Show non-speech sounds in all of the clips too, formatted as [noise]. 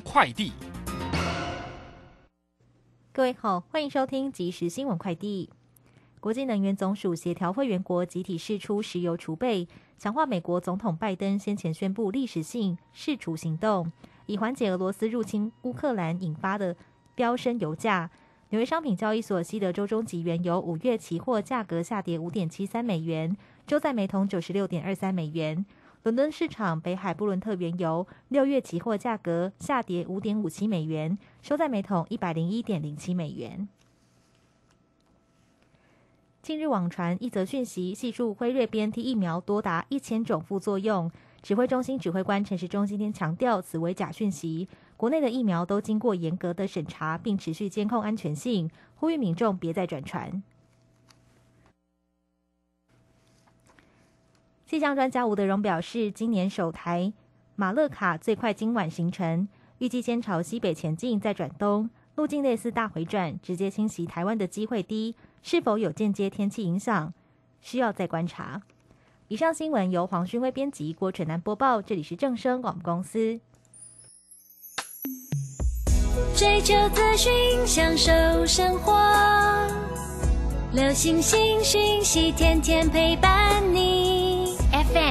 快递。各位好，欢迎收听即时新闻快递。国际能源总署协调会员国集体释出石油储备，强化美国总统拜登先前宣布历史性释出行动，以缓解俄罗斯入侵乌克兰引发的飙升油价。纽约商品交易所西德州中级原油五月期货价格下跌五点七三美元，周在每桶九十六点二三美元。伦敦市场北海布伦特原油六月期货价格下跌五点五七美元，收在每桶一百零一点零七美元。近日网传一则讯息，系数辉瑞 BNT 疫苗多达一千种副作用。指挥中心指挥官陈时中今天强调，此为假讯息。国内的疫苗都经过严格的审查，并持续监控安全性，呼吁民众别再转传。气象专家吴德荣表示，今年首台马勒卡最快今晚形成，预计先朝西北前进，再转东，路径类似大回转，直接侵袭台湾的机会低。是否有间接天气影响，需要再观察。以上新闻由黄勋威编辑，郭纯南播报，这里是正声广播公司。追求资讯，享受生活，流星星讯息，天天陪伴你。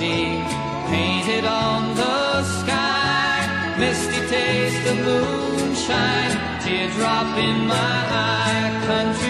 Dusty, painted on the sky. Misty taste of moonshine, teardrop in my eye. Country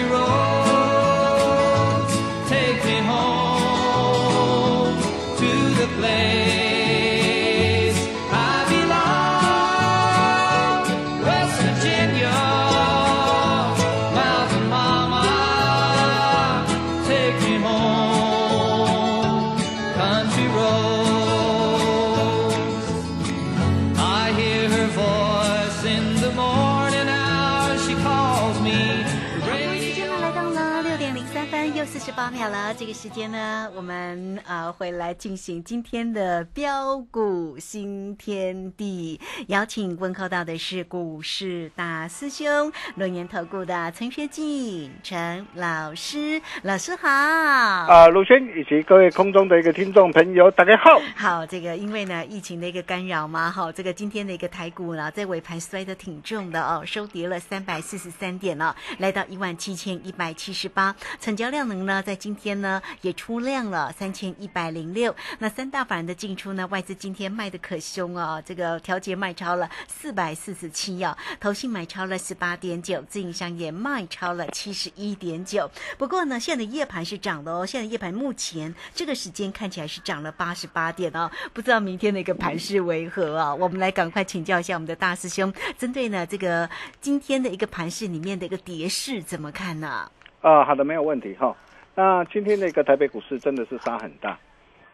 个时间呢，我们呃会来进行今天的标股新天地，邀请问候到的是股市大师兄龙岩投顾的陈学进陈老师，老师好。啊，陆轩以及各位空中的一个听众朋友，大家好。好，这个因为呢疫情的一个干扰嘛，哈，这个今天的一个台股呢，在尾盘摔得挺重的哦，收跌了三百四十三点了，来到一万七千一百七十八，成交量能呢，在今天呢也出量了三千一百零六。那三大法人的进出呢，外资今天卖的可凶哦，这个调节卖超了四百四十七哦，投信买超了十八点九，自营商也卖超了七十一点九。不过呢，现在的夜盘是涨的哦，现在夜盘目前这个时间看起来是涨了八十八点哦，不知道明天的一个盘势为何啊？我们来赶快请教一下我们的大师兄，针对呢这个今天的一个盘势里面的一个跌势怎么看呢？啊，好的，没有问题哈。那今天的一个台北股市真的是杀很大，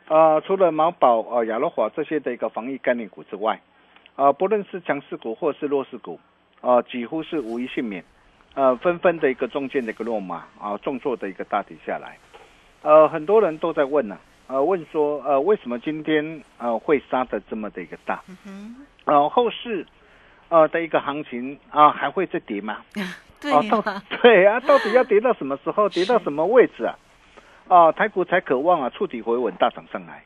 啊，除了毛宝、呃亚罗华这些的一个防疫概念股之外，啊，不论是强势股或是弱势股，啊，几乎是无一幸免，呃，纷纷的一个中间的一个落马，啊，重挫的一个大底下来，呃，很多人都在问呢、呃，问说，呃，为什么今天呃会杀的这么的一个大？嗯呃，后市呃的一个行情啊，还会再跌吗？[laughs] 对哦，到，[laughs] 对啊，到底要跌到什么时候？跌到什么位置啊？啊，台股才渴望啊触底回稳大涨上来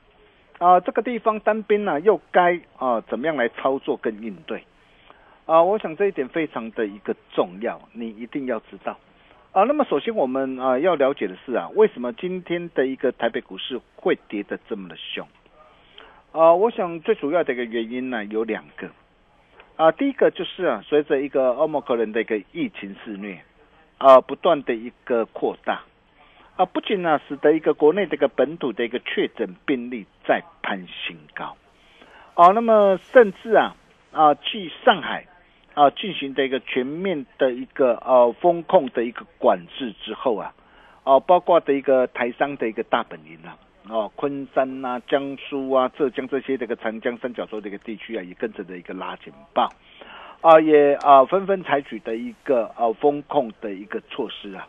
啊，这个地方单兵呢、又该啊怎么样来操作跟应对啊？我想这一点非常的一个重要，你一定要知道啊。那么首先我们啊要了解的是啊，为什么今天的一个台北股市会跌得这么的凶？啊，我想最主要的一个原因呢有两个啊，第一个就是啊，随着一个欧盟可能的一个疫情肆虐啊，不断的一个扩大啊，不仅呢使得一个国内的一个本土的一个确诊病例在攀新高啊，那么甚至啊啊，继上海啊进行的一个全面的一个呃风控的一个管制之后啊，哦、包括的一个台商的一个大本营啊。哦，昆山啊、江苏啊、浙江这些这个长江三角洲的一个地区啊，也跟着的一个拉警报，啊，也啊纷纷采取的一个啊风控的一个措施啊，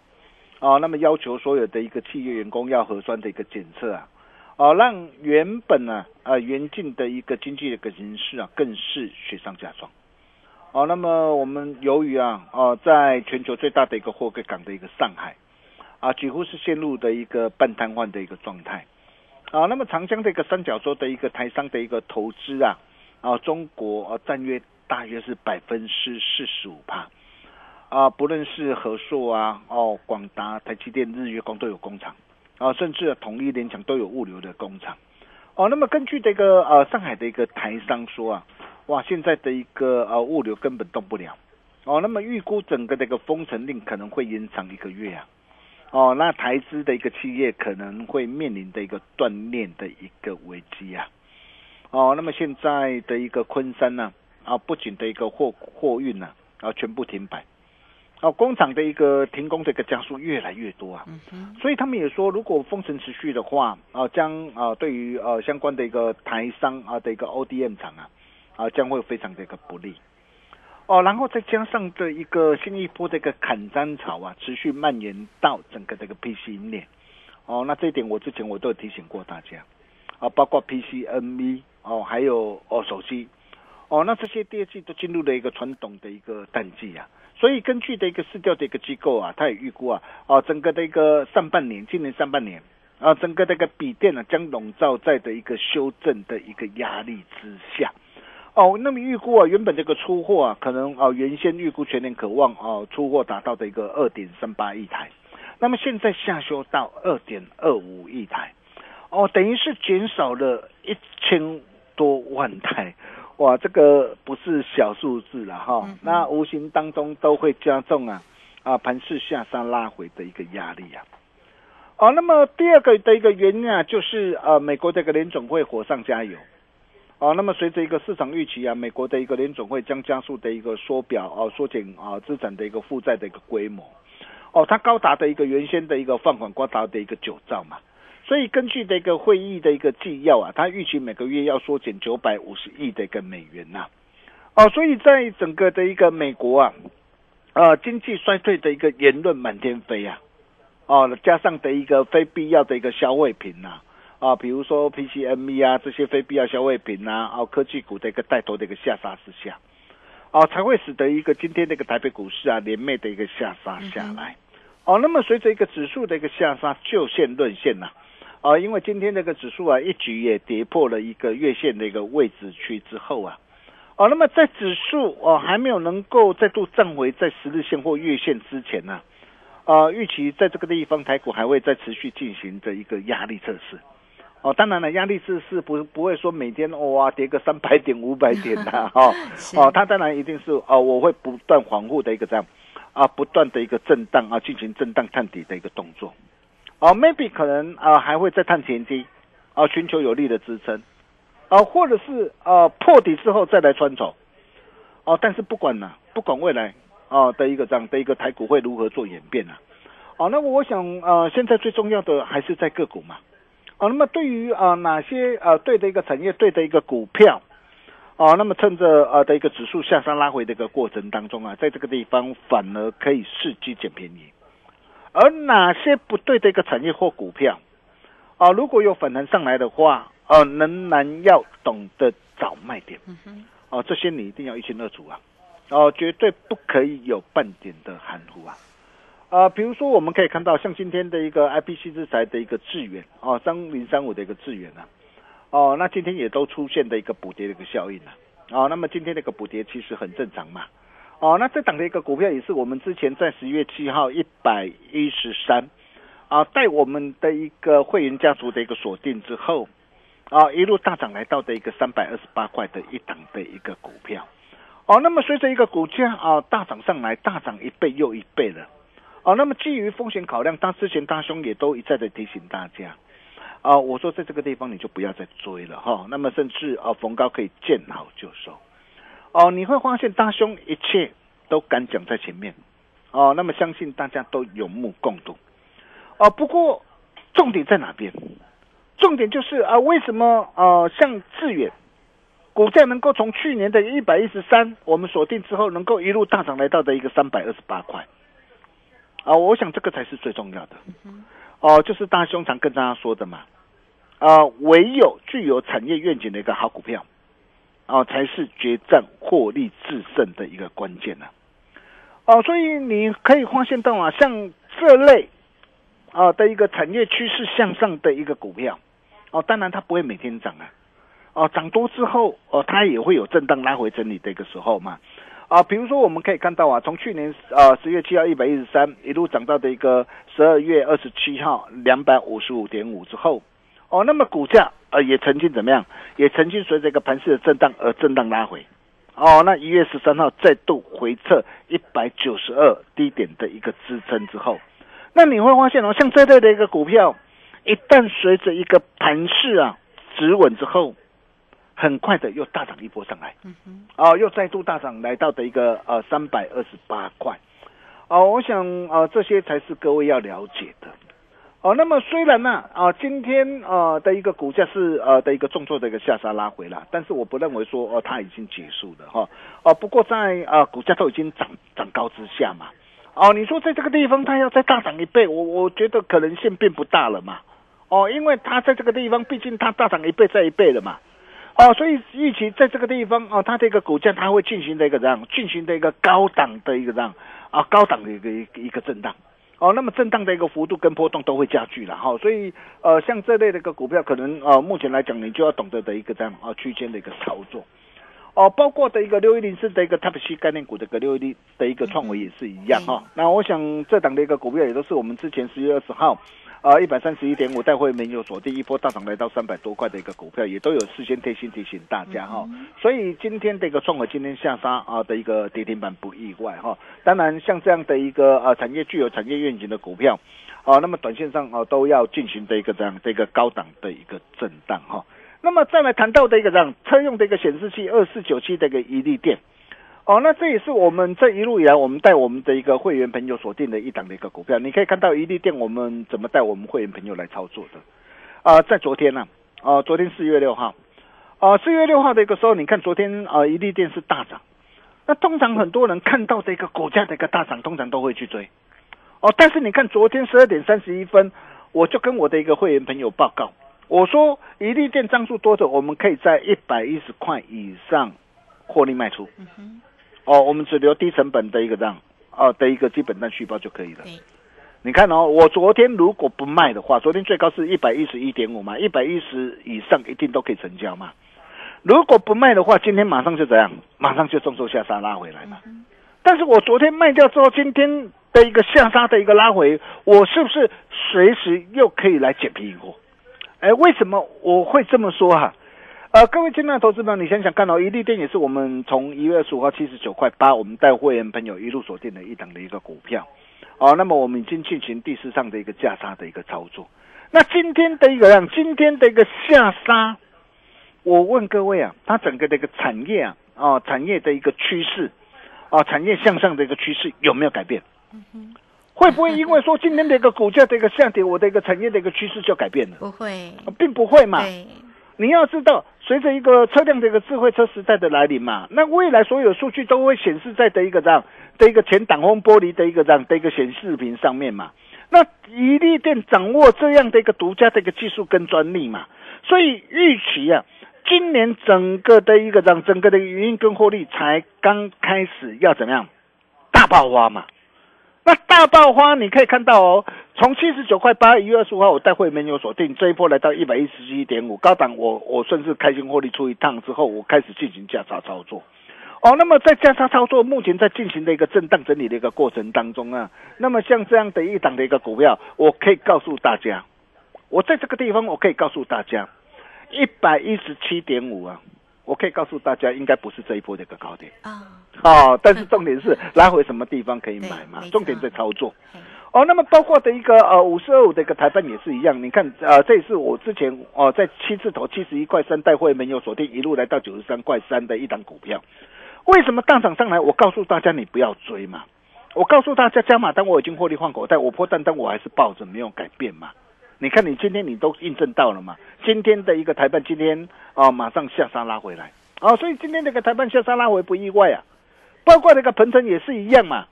啊，那么要求所有的一个企业员工要核酸的一个检测啊，啊，让原本呢啊严峻的一个经济的一个形势啊，更是雪上加霜。哦、那么我们由于啊，哦、在全球最大的一个货柜港的一个上海，啊，几乎是陷入的一个半瘫痪的一个状态。啊，那么长江的一个三角洲的一个台商的一个投资啊，啊，中国啊占约大约是百分之四十五吧，啊，不论是和硕啊，哦，广达、台积电、日月光都有工厂，啊，甚至统一、联强都有物流的工厂，哦，那么根据这个呃上海的一个台商说啊，哇，现在的一个呃物流根本动不了，哦，那么预估整个这个封城令可能会延长一个月啊。哦，那台资的一个企业可能会面临的一个断链的一个危机啊。哦，那么现在的一个昆山呢、啊，不仅的一个货货运呢、啊，全部停摆，哦，工厂的一个停工的一个家数越来越多啊。所以他们也说，如果封城持续的话，啊，将啊对于呃相关的一个台商啊的一个 ODM 厂啊，啊将会非常的一个不利。哦，然后再加上的一个新一波的一个砍单潮啊，持续蔓延到整个这个 PC 链。哦，那这一点我之前我都有提醒过大家，啊，包括 PC、NV 哦，还有哦手机，哦，那这些第二季都进入了一个传统的一个淡季啊。所以根据的一个市调的一个机构啊，他也预估啊，哦，整个的一个上半年，今年上半年啊，整个这个笔电呢、将笼罩在的一个修正的一个压力之下。哦，那么预估啊，原本这个出货啊，可能哦原先预估全年渴望哦出货达到的一个二点三八亿台，那么现在下修到二点二五亿台，哦，等于是减少了一千多万台，哇，这个不是小数字了哈，那无形当中都会加重啊啊盘势下杀拉回的一个压力啊。哦，那么第二个的一个原因啊，就是呃美国这个联总会火上加油。哦，那么随着一个市场预期啊，美国的一个联总会将加速的一个缩表啊，缩减啊资产的一个负债的一个规模。哦，它高达的一个原先的一个放款高达的一个九兆嘛，所以根据的一个会议的一个纪要啊，它预期每个月要缩减九百五十亿的一个美元呐、哦，所以在整个的一个美国啊，呃经济衰退的一个言论满天飞啊，哦，加上的一个非必要的一个消费品呐、比如说 PCME 啊这些非必要消费品呐、啊，科技股的一个带头的一个下杀之下，哦，才会使得一个今天的一个台北股市啊连袂的一个下杀下来。哦，那么随着一个指数的一个下杀，就线论线呐、啊，因为今天这个指数啊一举也跌破了一个月线的一个位置区之后啊，哦，那么在指数哦还没有能够再度站回在十日线或月线之前呢、啊，呃，预期在这个地方台股还会再持续进行着一个压力测试。哦，当然了，压力是是不不会说每天哇跌个三百点、五百点的 [laughs] 哦是。哦，它当然一定是哦，我会不断防护的一个这样啊，不断的一个震荡啊，进行震荡探底的一个动作。哦，maybe 可能啊还会再探前低，啊寻求有力的支撑，啊或者是啊破底之后再来穿走，哦，但是不管呢、不管未来啊的一个这样的一个台股会如何做演变啊，哦，那我想呃现在最重要的还是在个股嘛，哦，那么对于啊哪些呃对的一个产业对的一个股票。哦，那么趁着呃的一个指数下山拉回的一个过程当中啊，在这个地方反而可以伺机捡便宜。而哪些不对的一个产业或股票，啊，如果有反弹上来的话，呃，仍然要懂得找卖点。哦，这些你一定要一清二楚啊。哦、绝对不可以有半点的含糊啊。啊、比如说我们可以看到，像今天的一个 IPC 制裁的一个智源哦，三零三五的一个智源啊，哦，那今天也都出现的一个补跌的一个效应啊，哦，那么今天的一个补跌其实很正常嘛，哦，那这档的一个股票也是我们之前在十一月七号一百一十三啊，带我们的一个会员家族的一个锁定之后，啊，一路大涨来到的一个三百二十八块的一档的一个股票，哦，那么随着一个股价啊大涨上来，大涨一倍又一倍了。哦，那么基于风险考量，当之前大兄也都一再的提醒大家，啊，我说在这个地方你就不要再追了哈、那么甚至啊逢高可以见好就收，哦，你会发现大兄一切都敢讲在前面，哦，那么相信大家都有目共睹，哦，不过重点在哪边？重点就是啊，为什么呃像致远股价能够从去年的一百一十三我们锁定之后，能够一路大涨来到的一个三百二十八块？啊，我想这个才是最重要的。哦、就是大兄常跟大家说的嘛，啊，唯有具有产业愿景的一个好股票，哦、才是决战获利制胜的一个关键呢、哦、所以你可以发现到啊，像这类啊的一个产业趋势向上的一个股票，哦，当然它不会每天涨啊，哦，涨多之后，哦，它也会有震荡拉回整理的一个时候嘛。啊，比如说我们可以看到啊，从去年呃十月七号一百一十三一路涨到的一个十二月二十七号两百五十五点五之后，哦，那么股价呃也曾经怎么样？也曾经随着一个盘势的震荡而震荡拉回。哦，那一月十三号再度回撤一百九十二低点的一个支撑之后，那你会发现哦，像这类的一个股票，一旦随着一个盘势啊止稳之后，很快的又大涨一波上来。哦，又再度大涨来到的一个呃三百二十八块，哦，我想呃这些才是各位要了解的。哦，那么虽然呢啊、今天呃的一个股价是呃的一个重挫的一个下杀拉回了，但是我不认为说哦、它已经结束了哈。哦，不过在呃股价都已经涨涨高之下嘛，哦，你说在这个地方它要再大涨一倍，我我觉得可能性并不大了嘛。哦，因为它在这个地方，毕竟它大涨一倍再一倍了嘛。哦，所以预期在这个地方哦，它这个股价它会进行的一个这样进行的一个高档的一个这样啊高档的一个一个一个震荡。哦，那么震荡的一个幅度跟波动都会加剧了哈、所以呃，像这类的一个股票，可能呃，目前来讲，你就要懂得的一个这样啊区间的一个操作。哦，包括的一个六一零四的一个 Type C 概念股的一个六一零的一个创维也是一样哈、那我想这档的一个股票也都是我们之前十月二十号，啊一百三十一点五带会没有锁定一波大涨来到三百多块的一个股票，也都有事先贴心提醒大家哈、所以今天的一个创维今天下杀啊的一个跌停板不意外哈、当然像这样的一个呃产业具有产业愿景的股票，啊，那么短线上啊都要进行的一个这样的一个高档的一个震荡哈、那么再来谈到的一个这样车用的一个显示器二四九七的一个一利电，哦，那这也是我们这一路以来我们带我们的一个会员朋友锁定的一档的一个股票。你可以看到一利店我们怎么带我们会员朋友来操作的。啊、在昨天呢、啊，昨天四月六号，啊，四月六号的一个时候，你看昨天啊，一利电是大涨。那通常很多人看到这个股价的一个大涨，通常都会去追。哦，但是你看昨天十二点三十一分，我就跟我的一个会员朋友报告，我说一利电张数多的，我们可以在一百一十块以上获利卖出。哦，我们只留低成本的一个这样哦的一个基本单续报就可以了。你看哦，我昨天如果不卖的话，昨天最高是一百一十一点五嘛，一百一十以上一定都可以成交嘛。如果不卖的话，今天马上就怎样？马上就重挫下杀拉回来嘛。但是我昨天卖掉之后，今天的一个下杀的一个拉回，我是不是随时又可以来捡便宜货？哎，为什么我会这么说哈、呃，各位亲爱的投资朋友，你想想看哦，一利电也是我们从一月二十五号七十九块八，我们带会员朋友一路锁定的一档的一个股票。哦，那么我们已经进行第四上的一个价差的一个操作。那今天的一个量今天的一个下杀，我问各位啊，它整个的一个产业啊，哦，产业的一个趋势，啊，产业向上的一个趋势有没有改变？嗯会不会因为说今天的一个股价的一个下跌，我的一个产业的一个趋势就改变了？不会，啊并不会嘛。对，你要知道，随着一个车辆的一个智慧车时代的来临嘛，那未来所有数据都会显示在的一个这样的一个前挡风玻璃的一个这样的一个显示屏上面嘛。那一利电掌握这样的一个独家的一个技术跟专利嘛，所以预期啊，今年整个的一个让整个的营运跟获利才刚开始要怎么样大爆发嘛？那大爆发你可以看到哦，从七十九块八一月二十五号我带会没有锁定，这一波来到一百一十七点五，高档我我顺势开心获利出一趟之后，我开始进行价差操作。哦，那么在价差操作目前在进行的一个震荡整理的一个过程当中啊，那么像这样的一档的一个股票，我可以告诉大家，我在这个地方我可以告诉大家，一百一十七点五啊，我可以告诉大家，应该不是这一波的一个高点啊，哦，但是重点是拉回什么地方可以买嘛重点在操作。哦，那么包括的一个呃五十二五的一个台办也是一样，你看呃这也是我之前哦、在七字头七十一块三带会没有锁定，一路来到九十三块三的一档股票，为什么大涨上来？我告诉大家你不要追嘛，我告诉大家加码单我已经获利换口袋，我破单单我还是抱着没有改变嘛。你看你今天你都印证到了嘛？今天的一个台办今天啊、马上下杀拉回来啊、所以今天这个台办下杀拉回不意外啊，包括那个鹏程也是一样嘛。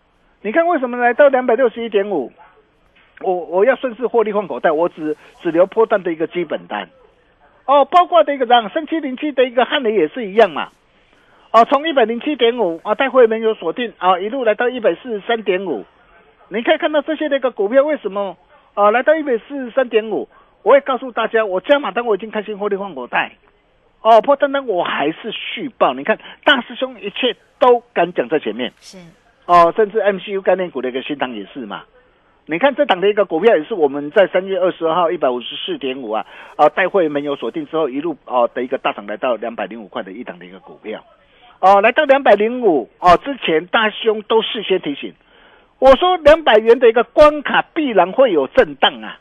你看为什么来到两百六十一点五？我我要顺势获利换口袋，我只只留破蛋的一个基本单。哦，包括的一个让三七零七的一个汉雷也是一样嘛。哦，从一百零七点五啊，带会没有锁定啊，一路来到一百四十三点五。你可以看到这些的一个股票为什么啊来到一百四十三点五？我也告诉大家，我加码单我已经开心获利换口袋。哦，破单单我还是续报。你看大师兄一切都敢讲在前面。是哦，甚至 MCU 概念股的一个新档也是嘛。你看这档的一个股票也是我们在三月二十二号一百五十四点五啊，啊带会没有锁定之后一路哦的一个大涨来到两百零五块的一档的一个股票，哦来到两百零五哦之前大兄都事先提醒我说两百元的一个关卡必然会有震荡啊，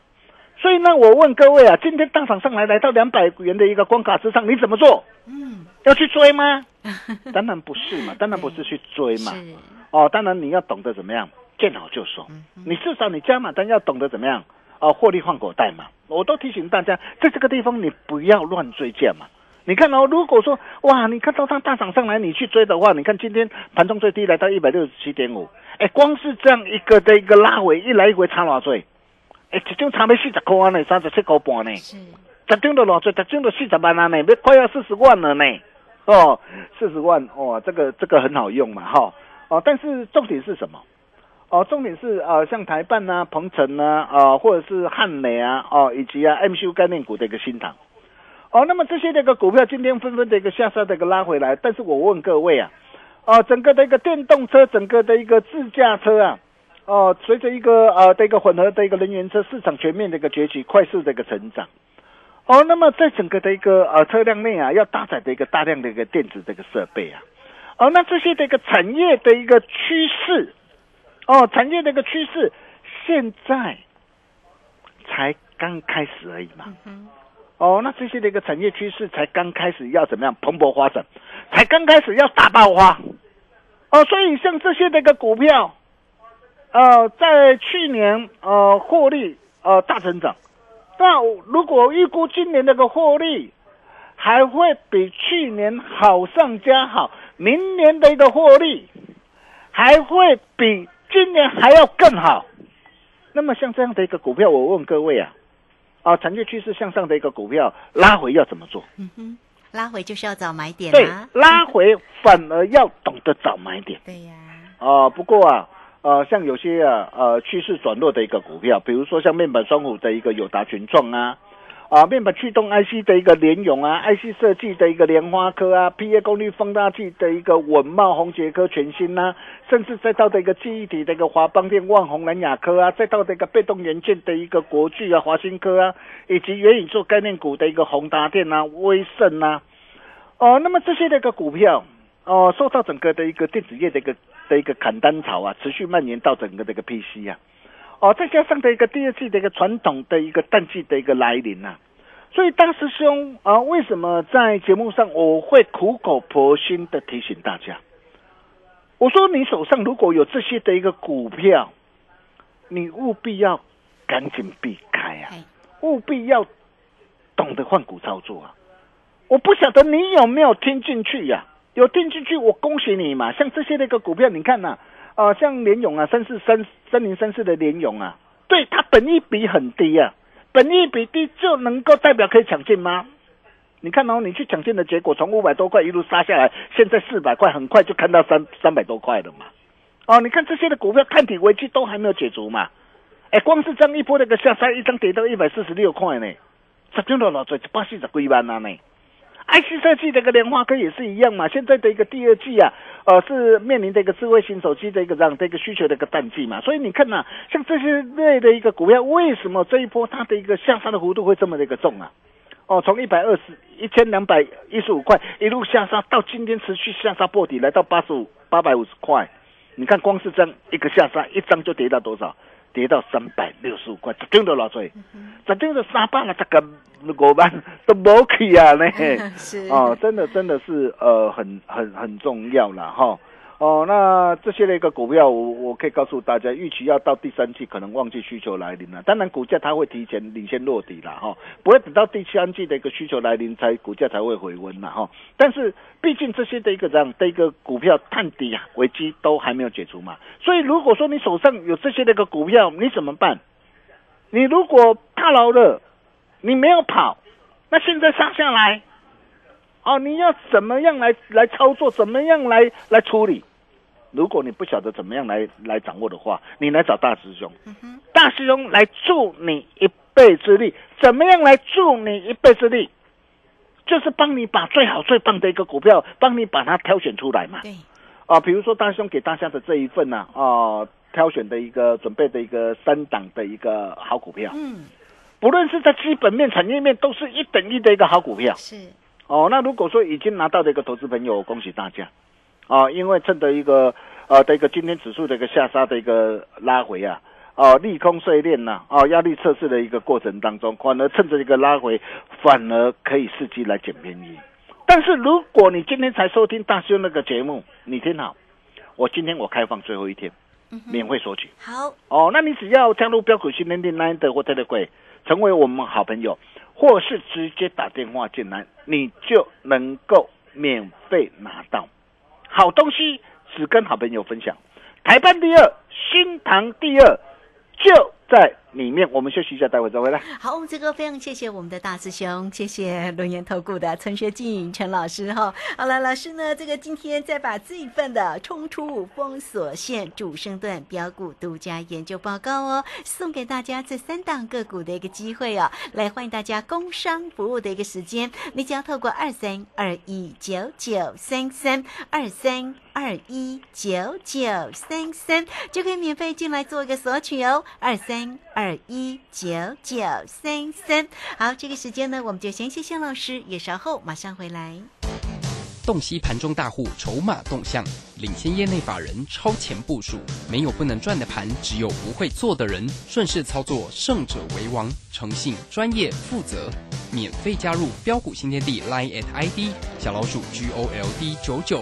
所以呢我问各位啊，今天大涨上来来到两百元的一个关卡之上，你怎么做？嗯要去追吗？[laughs] 当然不是嘛，当然不是去追嘛。是哦，当然你要懂得怎么样见好就收，你至少你加码单要懂得怎么样哦，获利换口袋嘛。我都提醒大家，在这个地方你不要乱追价嘛。你看哦，如果说哇，你看到它大涨上来，你去追的话，你看今天盘中最低来到一百六十七点五，哎，光是这样一个的一个拉尾，一来一回差偌少？哎，一张差没四十块安呢，三十七块半呢。是十张都偌济，十张都四十万啊呢，要快要四十万了呢。哦，四十万哦，这个这个很好用嘛，哈、哦，哦但是重点是什么？哦，重点是呃，像台办啊、鹏程啊，啊、或者是汉磊啊，哦，以及啊 MCU 概念股的一个新塘。哦，那么这些的一个股票今天纷纷的一个下杀的一个拉回来，但是我问各位啊，哦，整个的一个电动车，整个的一个自驾车啊，哦，随着一个呃的一个混合的一个能源车市场全面的一个崛起，快速的一个成长。哦，那么在整个的一个呃车辆内啊，要搭载的一个大量的一个电子这个设备啊，哦，那这些的一个产业的一个趋势，哦，产业的一个趋势，现在才刚开始而已嘛。哦，那这些的一个产业趋势才刚开始要怎么样蓬勃发展，才刚开始要大爆发。哦，所以像这些的一个股票，呃，在去年呃获利呃大成长，那如果预估今年那个获利还会比去年好上加好，明年的一个获利还会比今年还要更好。那么像这样的一个股票，我问各位啊，啊，产业趋势向上的一个股票拉回要怎么做？嗯哼，拉回就是要找买点对，，拉回反而要懂得找买点。对呀，啊、不过啊，呃，像有些啊，呃，趋势转弱的一个股票，比如说像面板双虎的一个友达群创啊，啊，面板驱动 IC 的一个联咏啊，IC 设计的一个莲花科啊，PA 功率放大器的一个稳茂宏杰科全新呐、甚至再到的一个记忆体的一个华邦电、万宏南亚科啊，再到的一个被动元件的一个国巨啊、华新科啊，以及元宇宙概念股的一个宏达电啊、威盛啊，哦、那么这些的一个股票。哦，受到整个的一个电子业的一个的一个砍单潮啊，持续蔓延到整个的一个 PC 啊，哦，再加上的一个第二季的一个传统的一个淡季的一个来临啊，所以大师兄啊，为什么在节目上我会苦口婆心的提醒大家？我说你手上如果有这些的一个股票，你务必要赶紧避开啊哎，务必要懂得换股操作啊！我不晓得你有没有听进去呀、有听进去，我恭喜你嘛！像这些的一个股票，你看呐、啊，像联勇啊，三四三三零三四的联勇啊，对它本益比很低啊，本益比低就能够代表可以抢进吗？你看哦，你去抢进的结果，从五百多块一路杀下来，现在四百块，很快就看到三三百多块了嘛。哦，你看这些的股票看体危机都还没有解除嘛。哎，光是这样一波那个下杀，一张跌到一百四十六块呢，十张了老最八四十几万啊呢。IC 设计这个莲花科也是一样嘛，现在的一个第二季啊，呃，是面临的一个智慧型手机的一个这样的一个需求的一个淡季嘛，所以你看呐、像这些类的一个股票，为什么这一波它的一个下杀的幅度会这么的一个重啊？哦，从一百二十一千两百一十五块一路下杀到今天持续下杀破底，来到八十五八百五十块，你看光是这样一个下杀，一张就跌到多少？跌到三百六十五块，十张都偌济，十张就三百了，这个五万 [laughs] 都无去啊呢。[laughs] 是哦，真的真的是呃很很很重要了哈。哦，那这些的一个股票，我我可以告诉大家，预期要到第三季可能旺季需求来临了。当然，股价它会提前领先落底了哈，不会等到第三季的一个需求来临才股价才会回温了哈。但是，毕竟这些的一个这样的一个股票探底啊，危机都还没有解除嘛。所以，如果说你手上有这些的一个股票，你怎么办？你如果套牢了，你没有跑，那现在杀下来，哦，你要怎么样来来操作？怎么样来来处理？如果你不晓得怎么样来来掌握的话，你来找大师兄，大师兄来助你一臂之力。怎么样来助你一臂之力？就是帮你把最好最棒的一个股票，帮你把它挑选出来嘛。对，啊，比如说大师兄给大家的这一份呢、啊，挑选的一个准备的一个三档的一个好股票，嗯，不论是在基本面、产业面，都是一等一的一个好股票。是，哦，那如果说已经拿到的一个投资朋友，恭喜大家啊！因为趁着一个呃的一个今天指数的一个下杀的一个拉回啊，哦、利空碎裂呐，哦，压力测试的一个过程当中，反而趁着一个拉回，反而可以伺机来捡便宜。但是如果你今天才收听大师兄那个节目，你听好，我今天我开放最后一天，免费索取。好，哦，那你只要加入标股训练营 Line 的或 Telegram，成为我们好朋友，或是直接打电话进来，你就能够免费拿到好东西，只跟好朋友分享。台办第二，新塘第二，就在里面。我们休息一下，待会再回来。好，这个非常谢谢我们的大师兄，谢谢轮研投顾的陈学进陈老师哈。好了，老师呢，这个今天再把这一份的冲出封锁线主升段标股独家研究报告哦，送给大家这三档个股的一个机会哦，来欢迎大家工商服务的一个时间，你只要透过二三二一九九三三二三。二一九九三三就可以免费进来做一个索取哦，二三二一九九三三。好，这个时间呢，我们就先谢谢老师，也稍后马上回来。洞悉盘中大户筹码动向，领先业内法人超前部署。没有不能赚的盘，只有不会做的人。顺势操作，胜者为王。诚信、专业、负责。免费加入标股新天地 Line at ID 小老鼠 G O L D 九九。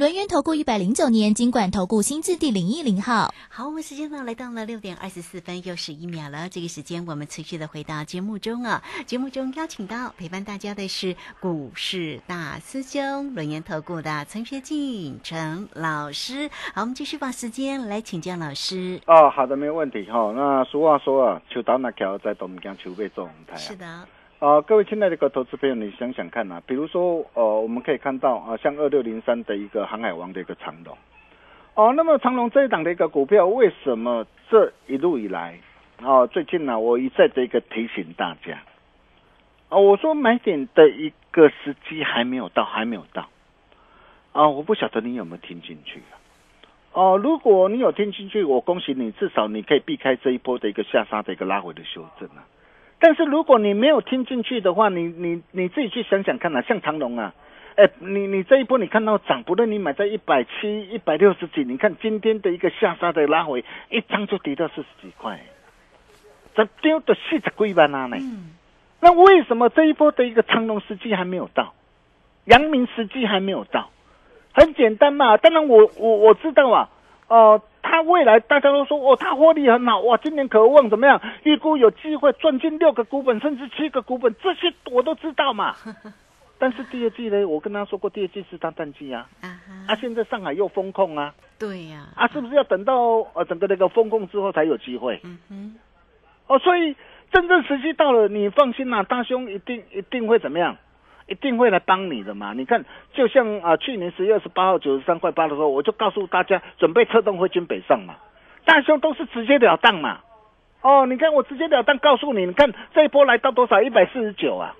轮源投顾一百零九年经管投顾新字第零一零号。好，我们时间呢来到了六点二十四分又是一秒了。这个时间我们持续的回到节目中啊。节目中邀请到陪伴大家的是股市大师兄轮研投顾的陈学进陈老师。好，我们继续把时间来请教老师。哦，好的，没有问题哈、那俗话说啊，秋刀那条在东江秋被做红台啊。是的，啊、各位亲爱的个投资朋友，你想想看啊，比如说，呃，我们可以看到啊、像二六零三的一个航海王的一个长龙，哦，那么长龙这一档的一个股票，为什么这一路以来，哦，最近呢、我一再的一个提醒大家，啊、我说买点的一个时机还没有到，还没有到，啊、我不晓得你有没有听进去啊？哦，如果你有听进去，我恭喜你，至少你可以避开这一波的一个下杀的一个拉回的修正啊。但是如果你没有听进去的话，你你你自己去想想看啊，像长隆啊，哎，你你这一波你看到涨，不论你买在一百七、一百六十几，你看今天的一个下杀的拉回，一张就跌到四十几块，这丢的四十几万啊呢。嗯，那为什么这一波的一个长隆时机还没有到，阳明时机还没有到？很简单嘛，当然我我我知道啊，哦、它未来大家都说哦，它获利很好，哇，今年渴望怎么样？预估有机会赚进六个股本，甚至七个股本，这些我都知道嘛。[laughs] 但是第二季呢，我跟他说过，第二季是他淡季啊，啊啊，现在上海又封控啊，对呀，啊，是不是要等到呃整个那个封控之后才有机会？嗯哼，哦，所以真正时机到了，你放心啦、大兄一定一定会怎么样？一定会来帮你的嘛！你看，就像啊、去年十月二十八号九十三块八的时候，我就告诉大家准备策动汇军北上嘛，大兄都是直截了当嘛。哦，你看我直截了当告诉你，你看这一波来到多少？一百四十九啊！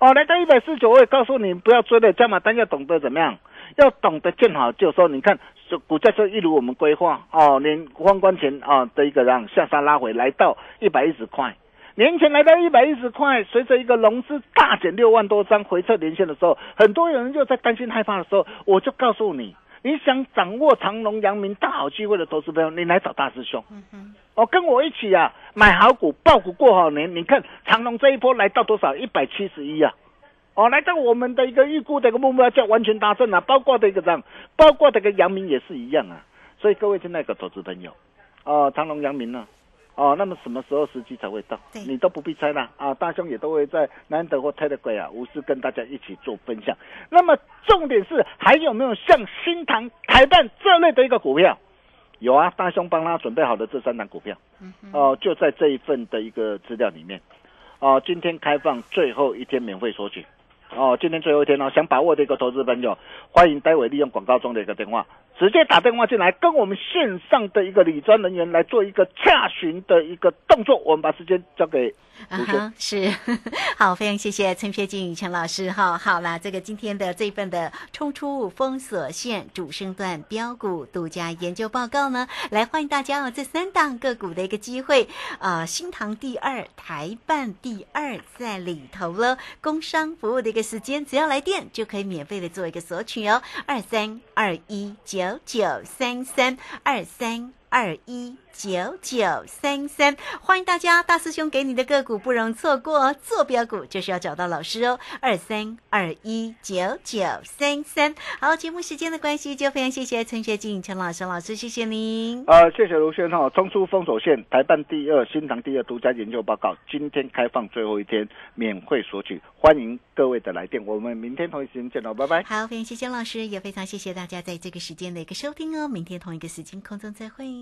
哦，来到一百四十九，我也告诉你不要追了，加码单要懂得怎么样，要懂得见好就收。你看，股价就一如我们规划哦，连封关前啊的一个让下杀拉回来到一百一十块，年前来到一百一十块，随着一个融资大减六万多张回撤连线的时候，很多人就在担心害怕的时候，我就告诉你，你想掌握长隆、阳明大好机会的投资朋友，你来找大师兄。嗯哼，哦，跟我一起啊，买好股、爆股过好年。你看长隆这一波来到多少？一百七十一啊！哦，来到我们的一个预估的一个目标价完全达成啊，包括的一个这样，包括这个阳明也是一样啊。所以各位亲爱的投资朋友，哦，长隆、阳明呢？哦，那么什么时候时机才会到？你都不必猜啦啊！大兄也都会在难得或 Telegram 啊，无私跟大家一起做分享。那么重点是还有没有像新塘、台办这类的一个股票？有啊，大兄帮他准备好的这三档股票。哦、就在这一份的一个资料里面。哦、今天开放最后一天免费索取。哦，今天最后一天哦，想把握的一个投资朋友，欢迎待会利用广告中的一个电话，直接打电话进来，跟我们线上的一个理专人员来做一个洽询的一个动作。我们把时间交给啊。是 [laughs] 好，非常谢谢陈学静陈老师哈。好啦，这个今天的这份的冲出封锁线主升段标股独家研究报告呢，来欢迎大家哦，这三档个股的一个机会，呃，新塘第二，台办第二在里头了。工商服务的一个时间，只要来电就可以免费的做一个索取哦，二三二一九九三三二三。二一九九三三，欢迎大家，大师兄给你的个股不容错过哦，做标股就是要找到老师哦，二三二一九九三三。好，节目时间的关系，就非常谢谢陈学静陈老师老师，谢谢您。呃，谢谢卢轩哈，冲出封锁线，台办第二，新塘第二独家研究报告，今天开放最后一天免费索取，欢迎各位的来电，我们明天同一时间见喽，拜拜。好，非常谢谢老师，也非常谢谢大家在这个时间的一个收听哦。明天同一个时间空中再会。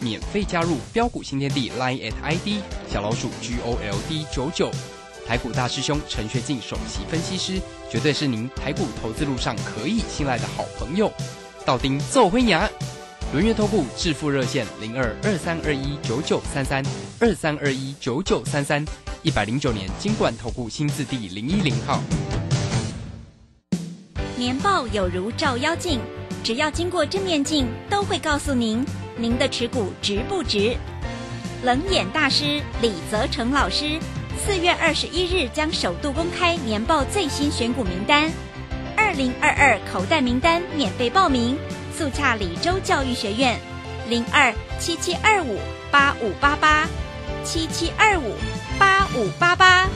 免费加入标股新天地 Line at ID 小老鼠 G O L D 九九。台股大师兄陈学进首席分析师，绝对是您台股投资路上可以信赖的好朋友。道丁奏灰牙。轮月投顾致富热线零二二三二一九九三三二三二一九九三三，一百零九年经管投顾新字第零一零号。年报有如照妖镜，只要经过正面镜，都会告诉您您的持股值不值。冷眼大师李泽成老师四月二十一日将首度公开年报最新选股名单，二零二二口袋名单免费报名，速洽李州教育学院零二七七二五八五八八七七二五八五八八。